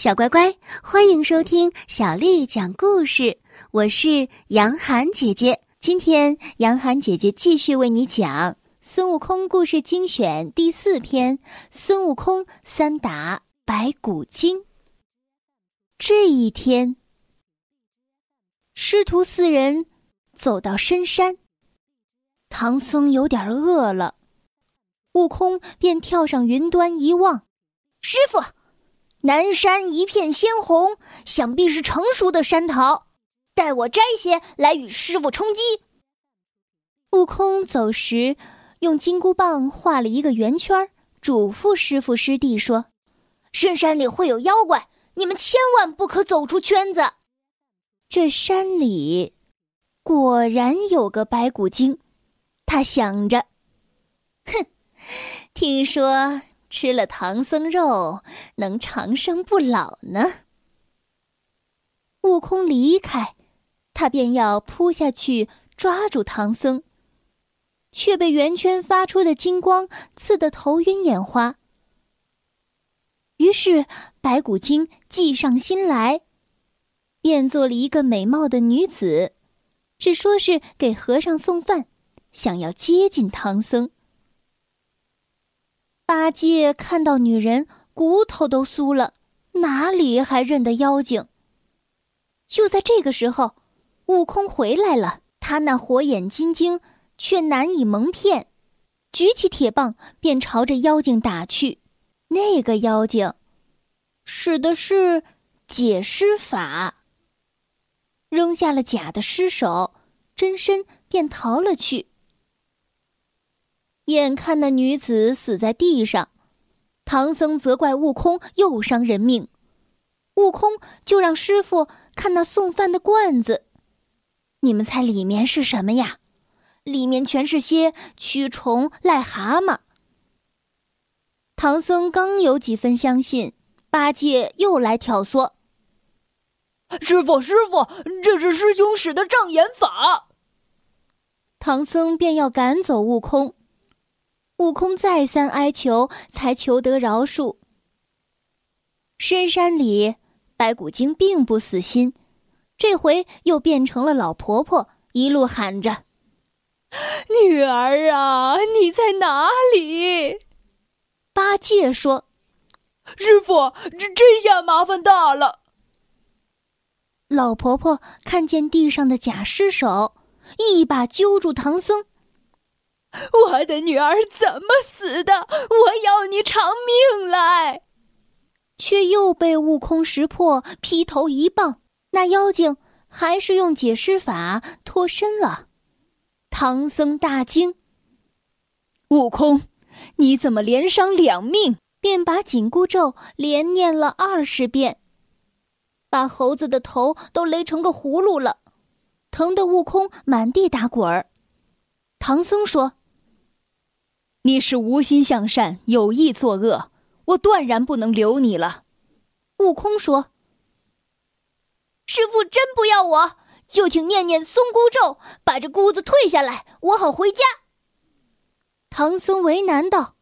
小乖乖，欢迎收听小丽讲故事。我是杨涵姐姐，今天杨涵姐姐继续为你讲《孙悟空故事精选》第四篇《孙悟空三打白骨精》。这一天，师徒四人走到深山，唐僧有点饿了，悟空便跳上云端一望，师傅。南山一片鲜红，想必是成熟的山桃。待我摘些来与师傅充饥。悟空走时，用金箍棒画了一个圆圈，嘱咐师傅师弟说：“深山里会有妖怪，你们千万不可走出圈子。”这山里果然有个白骨精，他想着：“哼，听说……”吃了唐僧肉，能长生不老呢。悟空离开，他便要扑下去抓住唐僧，却被圆圈发出的金光刺得头晕眼花。于是白骨精计上心来，变做了一个美貌的女子，只说是给和尚送饭，想要接近唐僧。八戒看到女人，骨头都酥了，哪里还认得妖精？就在这个时候，悟空回来了，他那火眼金睛却难以蒙骗，举起铁棒便朝着妖精打去。那个妖精使的是解尸法，扔下了假的尸首，真身便逃了去。眼看那女子死在地上，唐僧责怪悟空又伤人命，悟空就让师傅看那送饭的罐子，你们猜里面是什么呀？里面全是些蛆虫、癞蛤蟆。唐僧刚有几分相信，八戒又来挑唆：“师傅，师傅，这是师兄使的障眼法。”唐僧便要赶走悟空。悟空再三哀求，才求得饶恕。深山里，白骨精并不死心，这回又变成了老婆婆，一路喊着：“女儿啊，你在哪里？”八戒说：“师傅，这这下麻烦大了。”老婆婆看见地上的假尸首，一把揪住唐僧。我的女儿怎么死的？我要你偿命来！却又被悟空识破，劈头一棒。那妖精还是用解尸法脱身了。唐僧大惊：“悟空，你怎么连伤两命？”便把紧箍咒连念了二十遍，把猴子的头都勒成个葫芦了，疼得悟空满地打滚儿。唐僧说。你是无心向善，有意作恶，我断然不能留你了。悟空说：“师傅真不要我，就请念念松箍咒，把这箍子退下来，我好回家。”唐僧为难道：“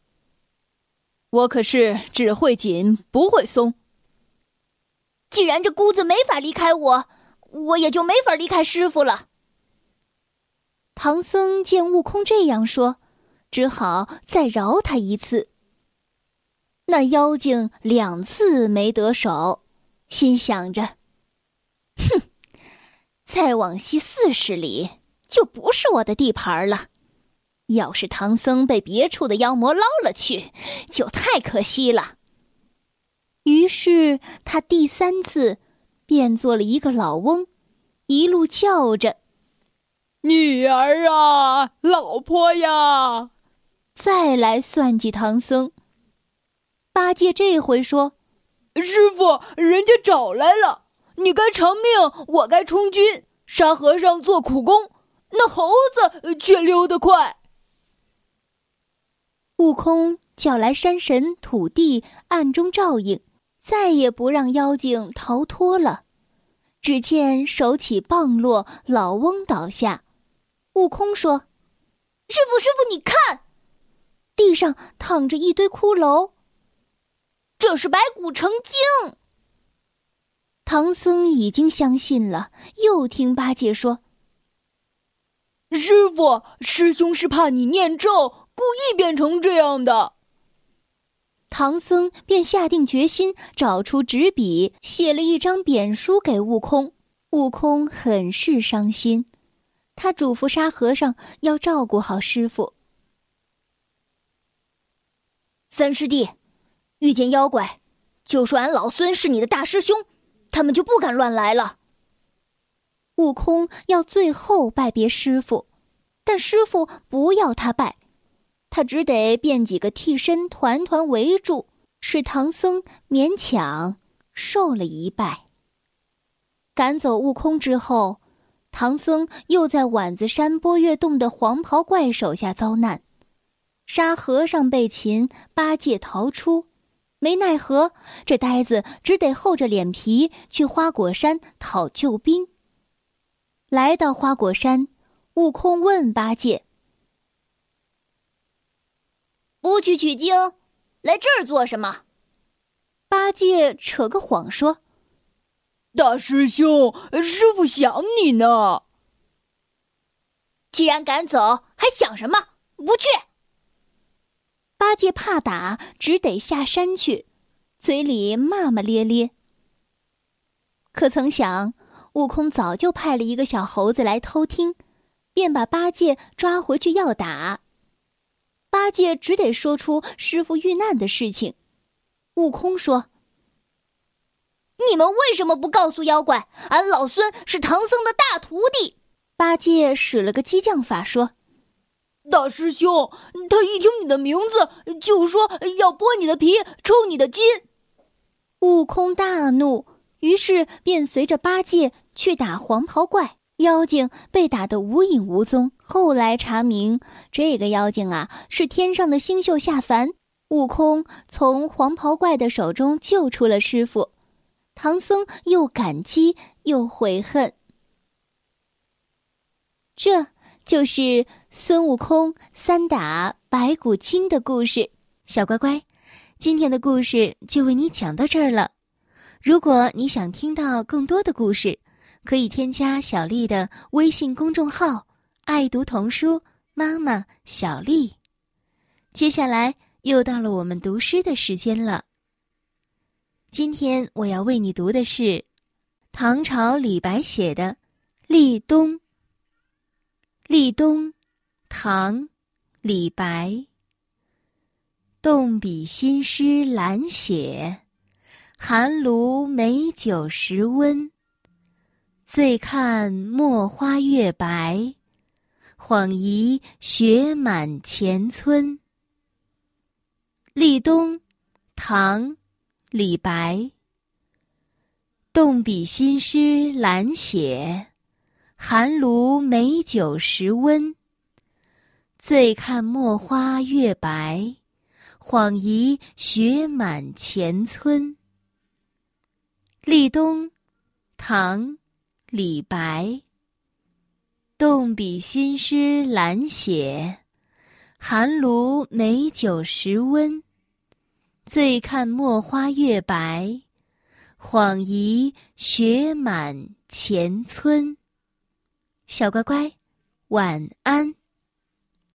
我可是只会紧，不会松。既然这箍子没法离开我，我也就没法离开师傅了。”唐僧见悟空这样说。只好再饶他一次。那妖精两次没得手，心想着：“哼，再往西四十里就不是我的地盘了。要是唐僧被别处的妖魔捞了去，就太可惜了。”于是他第三次变做了一个老翁，一路叫着：“女儿啊，老婆呀！”再来算计唐僧，八戒这回说：“师傅，人家找来了，你该偿命，我该充军，沙和尚做苦工，那猴子却溜得快。”悟空叫来山神、土地，暗中照应，再也不让妖精逃脱了。只见手起棒落，老翁倒下。悟空说：“师傅，师傅，你看。”地上躺着一堆骷髅。这是白骨成精。唐僧已经相信了，又听八戒说：“师傅，师兄是怕你念咒，故意变成这样的。”唐僧便下定决心，找出纸笔，写了一张贬书给悟空。悟空很是伤心，他嘱咐沙和尚要照顾好师傅。三师弟，遇见妖怪，就说俺老孙是你的大师兄。他们就不敢乱来了。悟空要最后拜别师傅，但师傅不要他拜，他只得变几个替身团团围住，使唐僧勉强受了一拜。赶走悟空之后，唐僧又在碗子山波月洞的黄袍怪手下遭难，沙和尚被擒，八戒逃出。没奈何，这呆子只得厚着脸皮去花果山讨救兵。来到花果山，悟空问八戒：“不去取经，来这儿做什么？”八戒扯个谎说：“大师兄，师傅想你呢。”既然敢走，还想什么？不去。八戒怕打，只得下山去，嘴里骂骂咧咧。可曾想，悟空早就派了一个小猴子来偷听，便把八戒抓回去要打。八戒只得说出师傅遇难的事情。悟空说：“你们为什么不告诉妖怪，俺老孙是唐僧的大徒弟？”八戒使了个激将法，说。大师兄，他一听你的名字，就说要剥你的皮，抽你的筋。悟空大怒，于是便随着八戒去打黄袍怪。妖精被打得无影无踪。后来查明，这个妖精啊，是天上的星宿下凡。悟空从黄袍怪的手中救出了师傅，唐僧又感激又悔恨。这。就是孙悟空三打白骨精的故事，小乖乖，今天的故事就为你讲到这儿了。如果你想听到更多的故事，可以添加小丽的微信公众号“爱读童书妈妈小丽”。接下来又到了我们读诗的时间了。今天我要为你读的是唐朝李白写的《立冬》。立冬，唐，李白。动笔新诗懒写，寒炉美酒时温。醉看墨花月白，恍疑雪满前村。立冬，唐，李白。动笔新诗懒写。寒炉美酒时温，醉看墨花月白，恍疑雪满前村。立冬，唐，李白。动笔新诗懒写，寒炉美酒时温。醉看墨花月白，恍疑雪满前村。小乖乖，晚安。